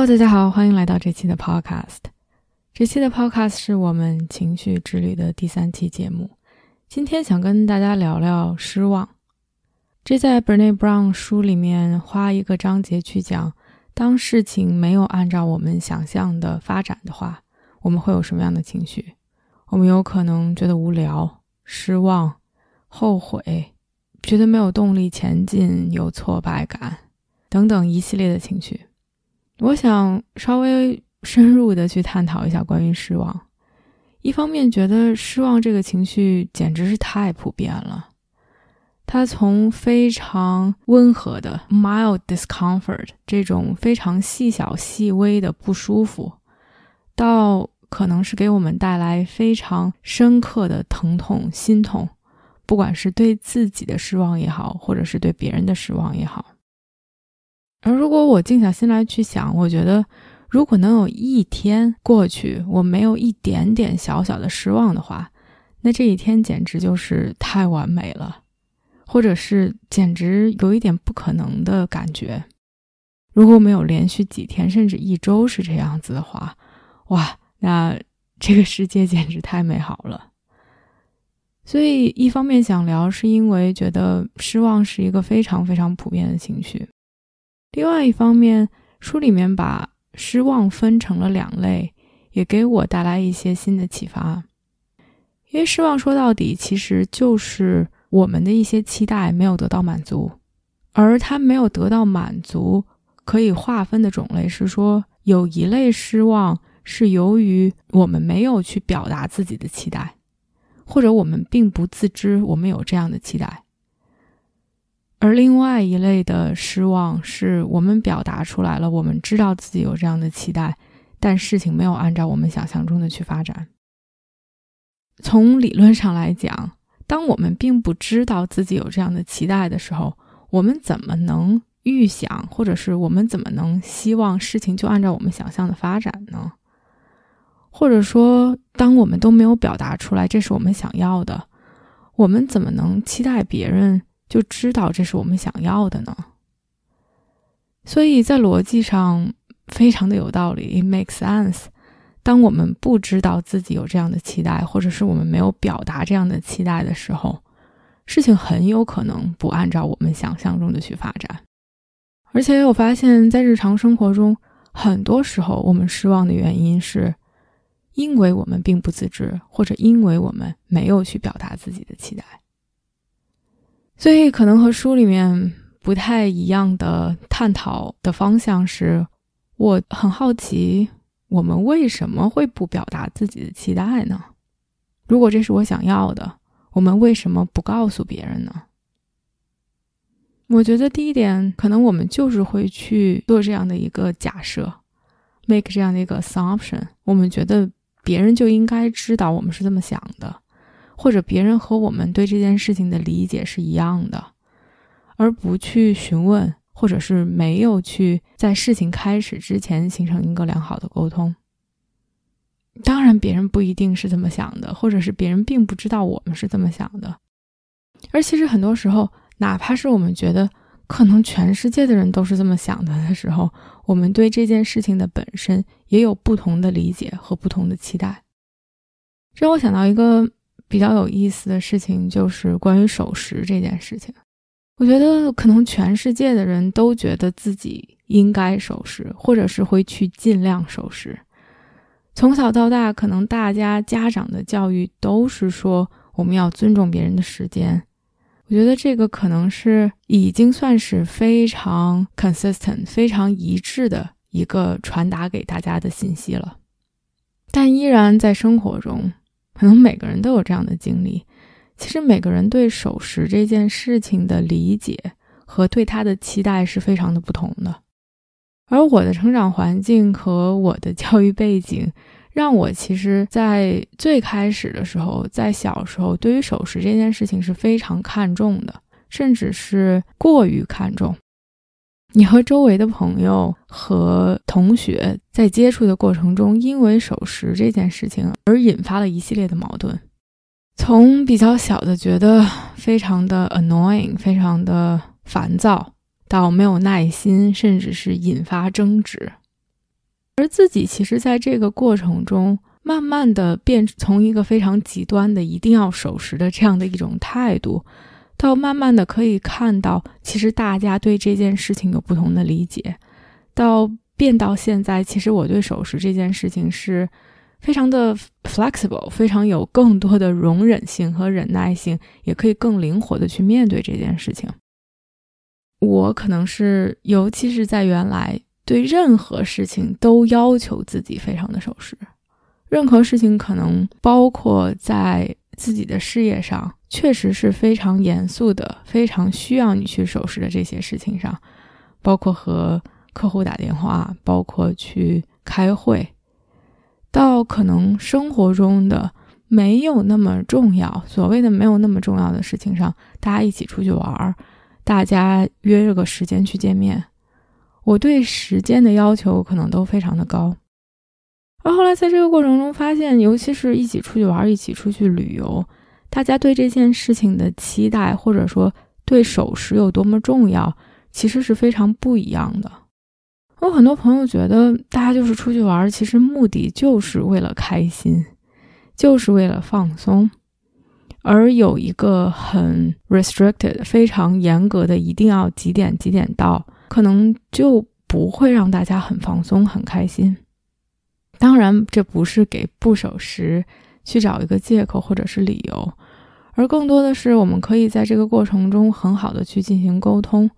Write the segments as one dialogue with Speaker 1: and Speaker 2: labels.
Speaker 1: Hello，大家好，欢迎来到这期的 Podcast。这期的 Podcast 是我们情绪之旅的第三期节目。今天想跟大家聊聊失望。这在 b e r n e Brown 书里面花一个章节去讲，当事情没有按照我们想象的发展的话，我们会有什么样的情绪？我们有可能觉得无聊、失望、后悔，觉得没有动力前进，有挫败感等等一系列的情绪。我想稍微深入的去探讨一下关于失望。一方面觉得失望这个情绪简直是太普遍了，它从非常温和的 mild discomfort 这种非常细小细微的不舒服，到可能是给我们带来非常深刻的疼痛、心痛，不管是对自己的失望也好，或者是对别人的失望也好。如果我静下心来去想，我觉得，如果能有一天过去，我没有一点点小小的失望的话，那这一天简直就是太完美了，或者是简直有一点不可能的感觉。如果没有连续几天甚至一周是这样子的话，哇，那 这个世界简直太美好了。所以，一方面想聊，是因为觉得失望是一个非常非常普遍的情绪。另外一方面，书里面把失望分成了两类，也给我带来一些新的启发。因为失望说到底其实就是我们的一些期待没有得到满足，而它没有得到满足，可以划分的种类是说，有一类失望是由于我们没有去表达自己的期待，或者我们并不自知我们有这样的期待。而另外一类的失望，是我们表达出来了，我们知道自己有这样的期待，但事情没有按照我们想象中的去发展。从理论上来讲，当我们并不知道自己有这样的期待的时候，我们怎么能预想，或者是我们怎么能希望事情就按照我们想象的发展呢？或者说，当我们都没有表达出来这是我们想要的，我们怎么能期待别人？就知道这是我们想要的呢，所以在逻辑上非常的有道理，it makes sense。当我们不知道自己有这样的期待，或者是我们没有表达这样的期待的时候，事情很有可能不按照我们想象中的去发展。而且我发现，在日常生活中，很多时候我们失望的原因是，因为我们并不自知，或者因为我们没有去表达自己的期待。所以，可能和书里面不太一样的探讨的方向是，我很好奇，我们为什么会不表达自己的期待呢？如果这是我想要的，我们为什么不告诉别人呢？我觉得第一点，可能我们就是会去做这样的一个假设，make 这样的一个 assumption，我们觉得别人就应该知道我们是这么想的。或者别人和我们对这件事情的理解是一样的，而不去询问，或者是没有去在事情开始之前形成一个良好的沟通。当然，别人不一定是这么想的，或者是别人并不知道我们是这么想的。而其实很多时候，哪怕是我们觉得可能全世界的人都是这么想的的时候，我们对这件事情的本身也有不同的理解和不同的期待。这让我想到一个。比较有意思的事情就是关于守时这件事情。我觉得可能全世界的人都觉得自己应该守时，或者是会去尽量守时。从小到大，可能大家家长的教育都是说我们要尊重别人的时间。我觉得这个可能是已经算是非常 consistent、非常一致的一个传达给大家的信息了。但依然在生活中。可能每个人都有这样的经历。其实每个人对守时这件事情的理解和对他的期待是非常的不同的。而我的成长环境和我的教育背景，让我其实，在最开始的时候，在小时候，对于守时这件事情是非常看重的，甚至是过于看重。你和周围的朋友和同学在接触的过程中，因为守时这件事情而引发了一系列的矛盾，从比较小的觉得非常的 annoying，非常的烦躁，到没有耐心，甚至是引发争执，而自己其实在这个过程中，慢慢的变从一个非常极端的一定要守时的这样的一种态度。到慢慢的可以看到，其实大家对这件事情有不同的理解。到变到现在，其实我对守时这件事情是非常的 flexible，非常有更多的容忍性和忍耐性，也可以更灵活的去面对这件事情。我可能是，尤其是在原来对任何事情都要求自己非常的守时，任何事情可能包括在自己的事业上。确实是非常严肃的，非常需要你去守时的这些事情上，包括和客户打电话，包括去开会，到可能生活中的没有那么重要，所谓的没有那么重要的事情上，大家一起出去玩儿，大家约着个时间去见面，我对时间的要求可能都非常的高。而后来在这个过程中发现，尤其是一起出去玩，一起出去旅游。大家对这件事情的期待，或者说对守时有多么重要，其实是非常不一样的。有很多朋友觉得，大家就是出去玩，其实目的就是为了开心，就是为了放松，而有一个很 restricted、非常严格的，一定要几点几点到，可能就不会让大家很放松、很开心。当然，这不是给不守时。去找一个借口或者是理由，而更多的是我们可以在这个过程中很好的去进行沟通，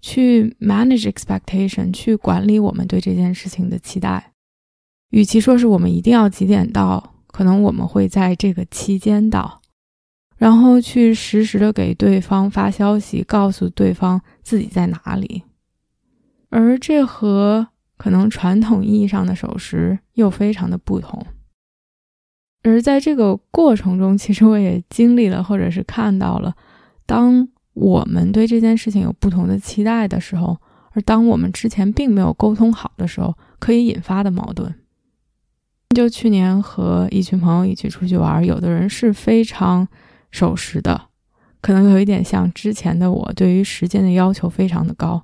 Speaker 1: 去 manage expectation，去管理我们对这件事情的期待。与其说是我们一定要几点到，可能我们会在这个期间到，然后去实时的给对方发消息，告诉对方自己在哪里。而这和可能传统意义上的守时又非常的不同。而在这个过程中，其实我也经历了，或者是看到了，当我们对这件事情有不同的期待的时候，而当我们之前并没有沟通好的时候，可以引发的矛盾。就去年和一群朋友一起出去玩，有的人是非常守时的，可能有一点像之前的我，对于时间的要求非常的高；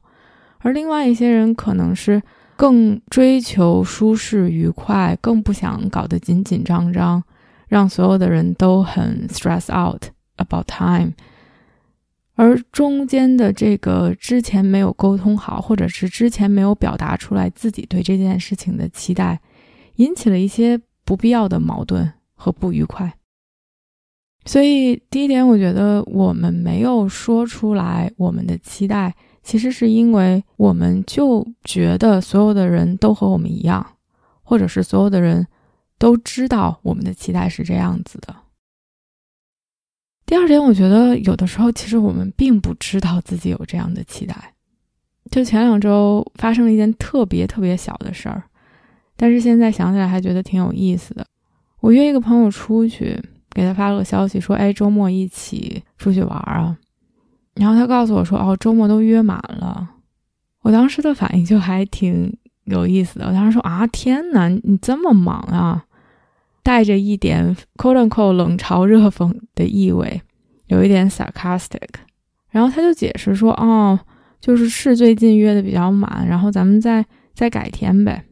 Speaker 1: 而另外一些人可能是更追求舒适愉快，更不想搞得紧紧张张。让所有的人都很 stress out about time，而中间的这个之前没有沟通好，或者是之前没有表达出来自己对这件事情的期待，引起了一些不必要的矛盾和不愉快。所以第一点，我觉得我们没有说出来我们的期待，其实是因为我们就觉得所有的人都和我们一样，或者是所有的人。都知道我们的期待是这样子的。第二点，我觉得有的时候其实我们并不知道自己有这样的期待。就前两周发生了一件特别特别小的事儿，但是现在想起来还觉得挺有意思的。我约一个朋友出去，给他发了个消息说：“哎，周末一起出去玩啊。”然后他告诉我说：“哦，周末都约满了。”我当时的反应就还挺有意思的。我当时说：“啊，天哪，你这么忙啊！”带着一点 “quote unquote” 冷嘲热讽的意味，有一点 sarcastic。然后他就解释说：“哦，就是是最近约的比较满，然后咱们再再改天呗。”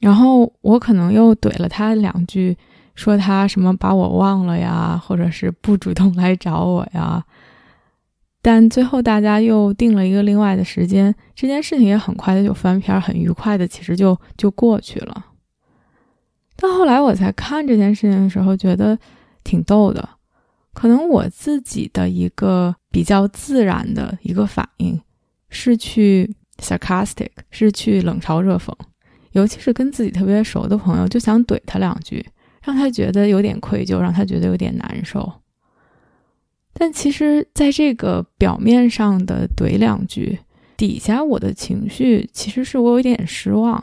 Speaker 1: 然后我可能又怼了他两句，说他什么把我忘了呀，或者是不主动来找我呀。但最后大家又定了一个另外的时间，这件事情也很快的就翻篇，很愉快的，其实就就过去了。到后来我才看这件事情的时候，觉得挺逗的。可能我自己的一个比较自然的一个反应是去 sarcastic，是去冷嘲热讽，尤其是跟自己特别熟的朋友，就想怼他两句，让他觉得有点愧疚，让他觉得有点难受。但其实，在这个表面上的怼两句，底下我的情绪其实是我有点失望，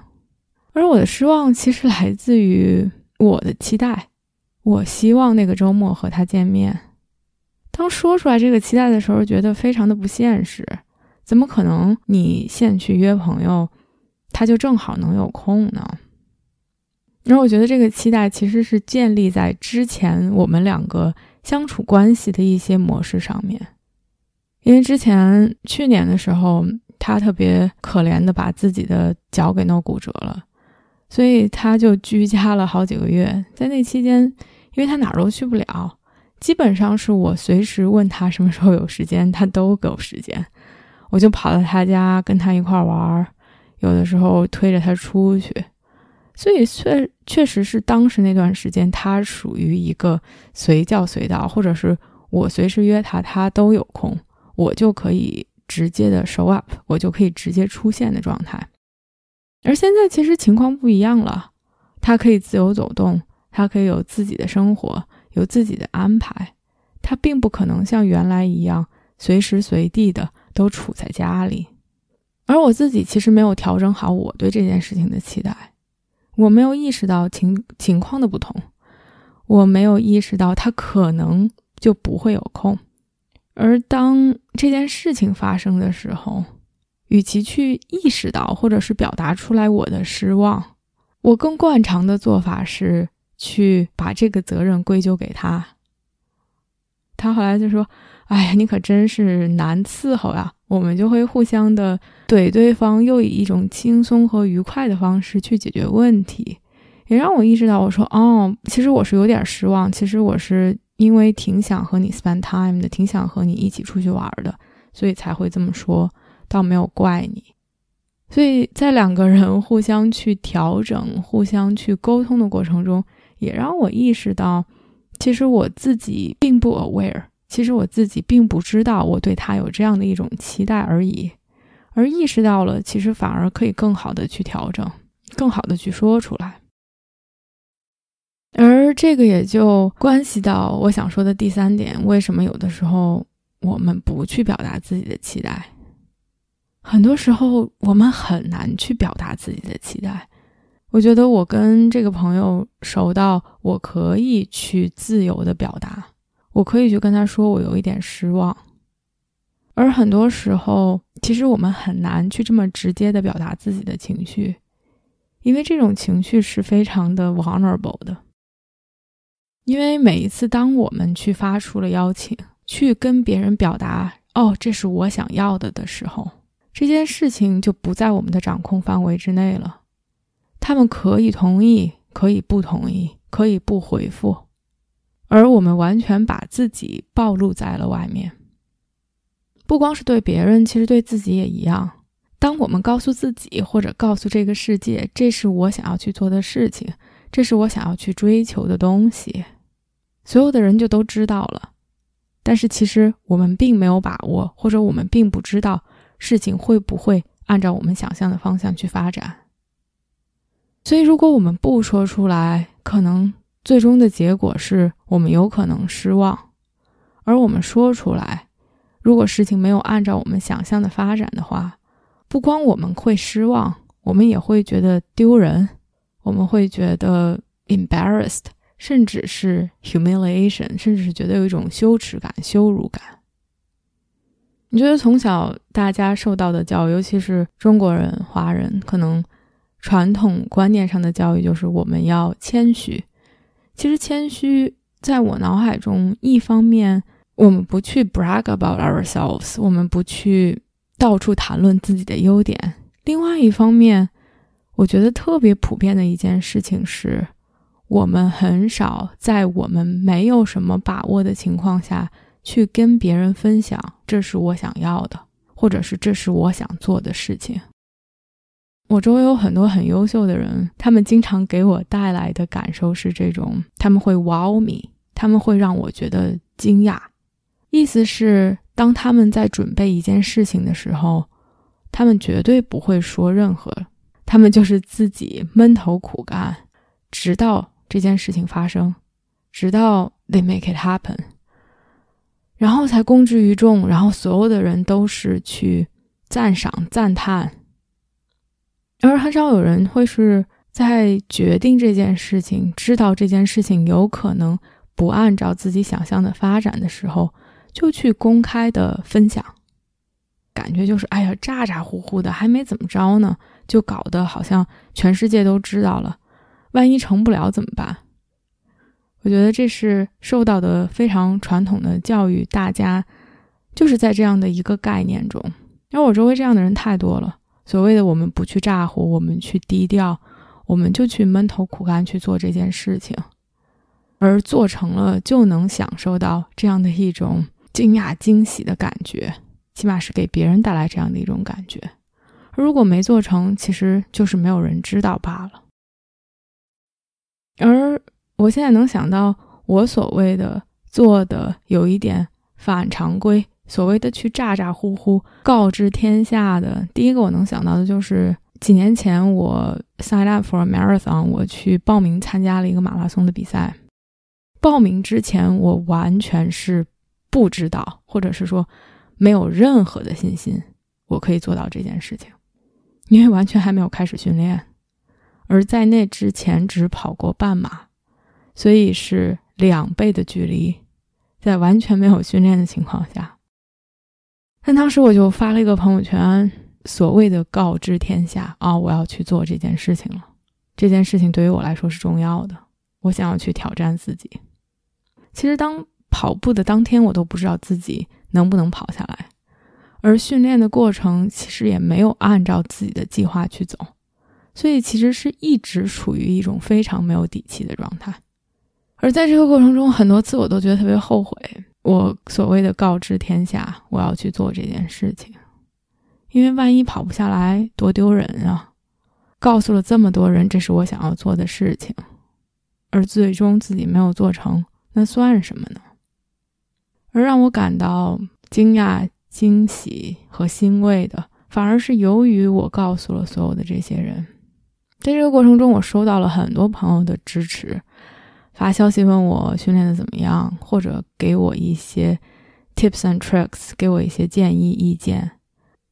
Speaker 1: 而我的失望其实来自于我的期待。我希望那个周末和他见面。当说出来这个期待的时候，觉得非常的不现实。怎么可能？你现去约朋友，他就正好能有空呢？然后我觉得这个期待其实是建立在之前我们两个相处关系的一些模式上面。因为之前去年的时候，他特别可怜的把自己的脚给弄骨折了，所以他就居家了好几个月。在那期间，因为他哪儿都去不了，基本上是我随时问他什么时候有时间，他都给我时间。我就跑到他家跟他一块玩儿，有的时候推着他出去。所以确确实是当时那段时间，他属于一个随叫随到，或者是我随时约他，他都有空，我就可以直接的 show up，我就可以直接出现的状态。而现在其实情况不一样了，他可以自由走动，他可以有自己的生活，有自己的安排，他并不可能像原来一样随时随地的都处在家里。而我自己其实没有调整好我对这件事情的期待。我没有意识到情情况的不同，我没有意识到他可能就不会有空。而当这件事情发生的时候，与其去意识到或者是表达出来我的失望，我更惯常的做法是去把这个责任归咎给他。他后来就说：“哎呀，你可真是难伺候呀。”我们就会互相的怼对方，又以一种轻松和愉快的方式去解决问题，也让我意识到，我说哦，其实我是有点失望，其实我是因为挺想和你 spend time 的，挺想和你一起出去玩的，所以才会这么说，倒没有怪你。所以在两个人互相去调整、互相去沟通的过程中，也让我意识到，其实我自己并不 aware。其实我自己并不知道我对他有这样的一种期待而已，而意识到了，其实反而可以更好的去调整，更好的去说出来。而这个也就关系到我想说的第三点：为什么有的时候我们不去表达自己的期待？很多时候我们很难去表达自己的期待。我觉得我跟这个朋友熟到我可以去自由的表达。我可以去跟他说，我有一点失望。而很多时候，其实我们很难去这么直接的表达自己的情绪，因为这种情绪是非常的 vulnerable 的。因为每一次当我们去发出了邀请，去跟别人表达“哦，这是我想要的”的时候，这件事情就不在我们的掌控范围之内了。他们可以同意，可以不同意，可以不回复。而我们完全把自己暴露在了外面，不光是对别人，其实对自己也一样。当我们告诉自己或者告诉这个世界，这是我想要去做的事情，这是我想要去追求的东西，所有的人就都知道了。但是其实我们并没有把握，或者我们并不知道事情会不会按照我们想象的方向去发展。所以，如果我们不说出来，可能。最终的结果是我们有可能失望，而我们说出来，如果事情没有按照我们想象的发展的话，不光我们会失望，我们也会觉得丢人，我们会觉得 embarrassed，甚至是 humiliation，甚至是觉得有一种羞耻感、羞辱感。你觉得从小大家受到的教育，尤其是中国人、华人，可能传统观念上的教育就是我们要谦虚。其实谦虚，在我脑海中，一方面我们不去 brag about ourselves，我们不去到处谈论自己的优点；另外一方面，我觉得特别普遍的一件事情是，我们很少在我们没有什么把握的情况下去跟别人分享，这是我想要的，或者是这是我想做的事情。我周围有很多很优秀的人，他们经常给我带来的感受是这种：他们会 wow me，他们会让我觉得惊讶。意思是，当他们在准备一件事情的时候，他们绝对不会说任何，他们就是自己闷头苦干，直到这件事情发生，直到 they make it happen，然后才公之于众，然后所有的人都是去。赞赏、赞叹，而很少有人会是在决定这件事情、知道这件事情有可能不按照自己想象的发展的时候，就去公开的分享。感觉就是，哎呀，咋咋呼呼的，还没怎么着呢，就搞得好像全世界都知道了。万一成不了怎么办？我觉得这是受到的非常传统的教育，大家就是在这样的一个概念中。因为我周围这样的人太多了，所谓的我们不去咋呼，我们去低调，我们就去闷头苦干去做这件事情，而做成了就能享受到这样的一种惊讶惊喜的感觉，起码是给别人带来这样的一种感觉。如果没做成，其实就是没有人知道罢了。而我现在能想到，我所谓的做的有一点反常规。所谓的去咋咋呼呼告知天下的，第一个我能想到的就是几年前我 sign up for a marathon，我去报名参加了一个马拉松的比赛。报名之前我完全是不知道，或者是说没有任何的信心我可以做到这件事情，因为完全还没有开始训练，而在那之前只跑过半马，所以是两倍的距离，在完全没有训练的情况下。但当时我就发了一个朋友圈，所谓的告知天下啊，我要去做这件事情了。这件事情对于我来说是重要的，我想要去挑战自己。其实当跑步的当天，我都不知道自己能不能跑下来，而训练的过程其实也没有按照自己的计划去走，所以其实是一直处于一种非常没有底气的状态。而在这个过程中，很多次我都觉得特别后悔。我所谓的告知天下，我要去做这件事情，因为万一跑不下来，多丢人啊！告诉了这么多人，这是我想要做的事情，而最终自己没有做成，那算什么呢？而让我感到惊讶、惊喜和欣慰的，反而是由于我告诉了所有的这些人，在这个过程中，我收到了很多朋友的支持。发消息问我训练的怎么样，或者给我一些 tips and tricks，给我一些建议意见。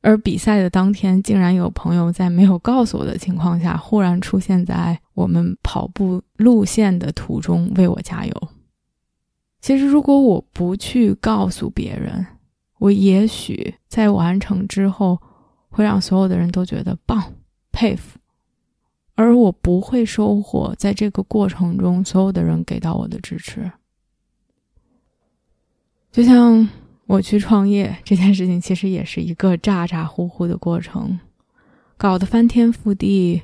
Speaker 1: 而比赛的当天，竟然有朋友在没有告诉我的情况下，忽然出现在我们跑步路线的途中为我加油。其实，如果我不去告诉别人，我也许在完成之后会让所有的人都觉得棒、佩服。而我不会收获在这个过程中所有的人给到我的支持，就像我去创业这件事情，其实也是一个咋咋呼呼的过程，搞得翻天覆地，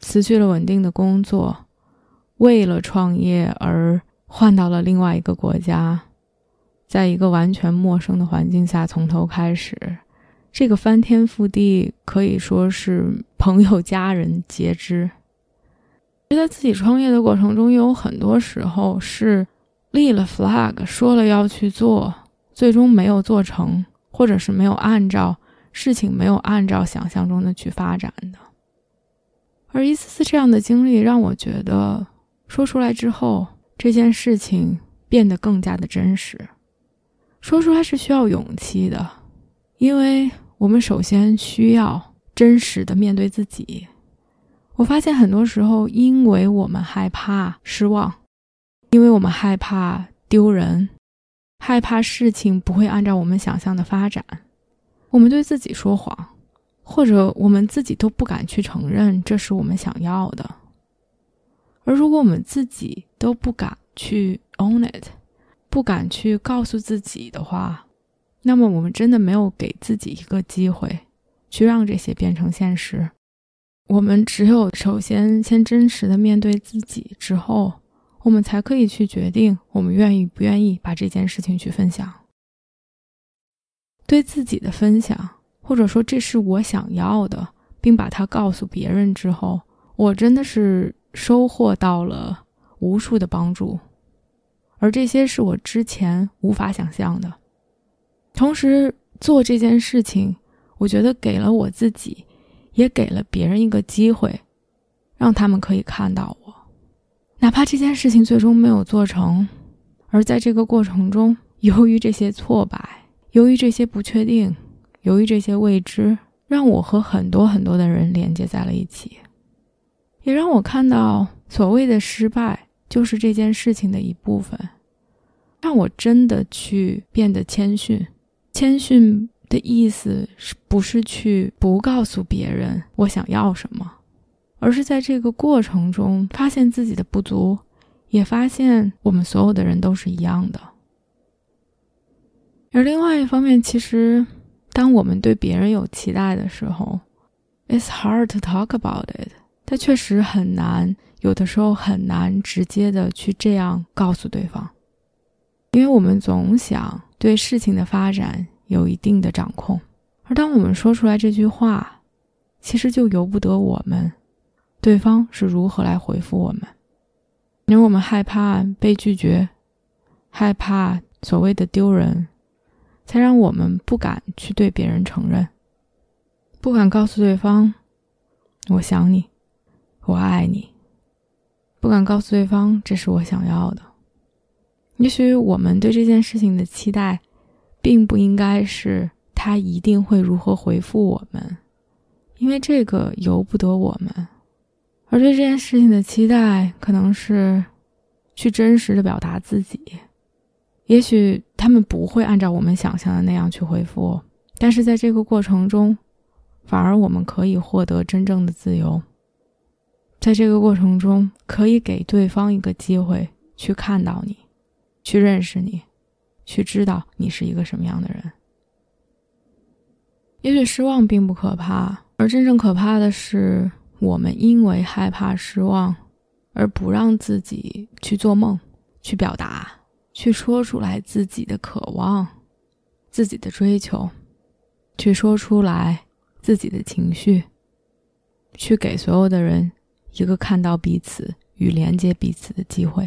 Speaker 1: 辞去了稳定的工作，为了创业而换到了另外一个国家，在一个完全陌生的环境下从头开始，这个翻天覆地可以说是朋友家人皆知。在自己创业的过程中，有很多时候是立了 flag，说了要去做，最终没有做成，或者是没有按照事情没有按照想象中的去发展的。而一次次这样的经历，让我觉得说出来之后，这件事情变得更加的真实。说出来是需要勇气的，因为我们首先需要真实的面对自己。我发现很多时候，因为我们害怕失望，因为我们害怕丢人，害怕事情不会按照我们想象的发展，我们对自己说谎，或者我们自己都不敢去承认这是我们想要的。而如果我们自己都不敢去 own it，不敢去告诉自己的话，那么我们真的没有给自己一个机会，去让这些变成现实。我们只有首先先真实的面对自己，之后我们才可以去决定我们愿意不愿意把这件事情去分享。对自己的分享，或者说这是我想要的，并把它告诉别人之后，我真的是收获到了无数的帮助，而这些是我之前无法想象的。同时做这件事情，我觉得给了我自己。也给了别人一个机会，让他们可以看到我，哪怕这件事情最终没有做成，而在这个过程中，由于这些挫败，由于这些不确定，由于这些未知，让我和很多很多的人连接在了一起，也让我看到所谓的失败就是这件事情的一部分，让我真的去变得谦逊。谦逊的意思是不是去不告诉别人我想要什么，而是在这个过程中发现自己的不足，也发现我们所有的人都是一样的。而另外一方面，其实当我们对别人有期待的时候，it's hard to talk about it。它确实很难，有的时候很难直接的去这样告诉对方，因为我们总想对事情的发展有一定的掌控。而当我们说出来这句话，其实就由不得我们，对方是如何来回复我们，因为我们害怕被拒绝，害怕所谓的丢人。才让我们不敢去对别人承认，不敢告诉对方“我想你，我爱你”，不敢告诉对方这是我想要的。也许我们对这件事情的期待，并不应该是他一定会如何回复我们，因为这个由不得我们。而对这件事情的期待，可能是去真实的表达自己。也许他们不会按照我们想象的那样去回复，但是在这个过程中，反而我们可以获得真正的自由。在这个过程中，可以给对方一个机会去看到你，去认识你，去知道你是一个什么样的人。也许失望并不可怕，而真正可怕的是我们因为害怕失望，而不让自己去做梦，去表达。去说出来自己的渴望，自己的追求，去说出来自己的情绪，去给所有的人一个看到彼此与连接彼此的机会。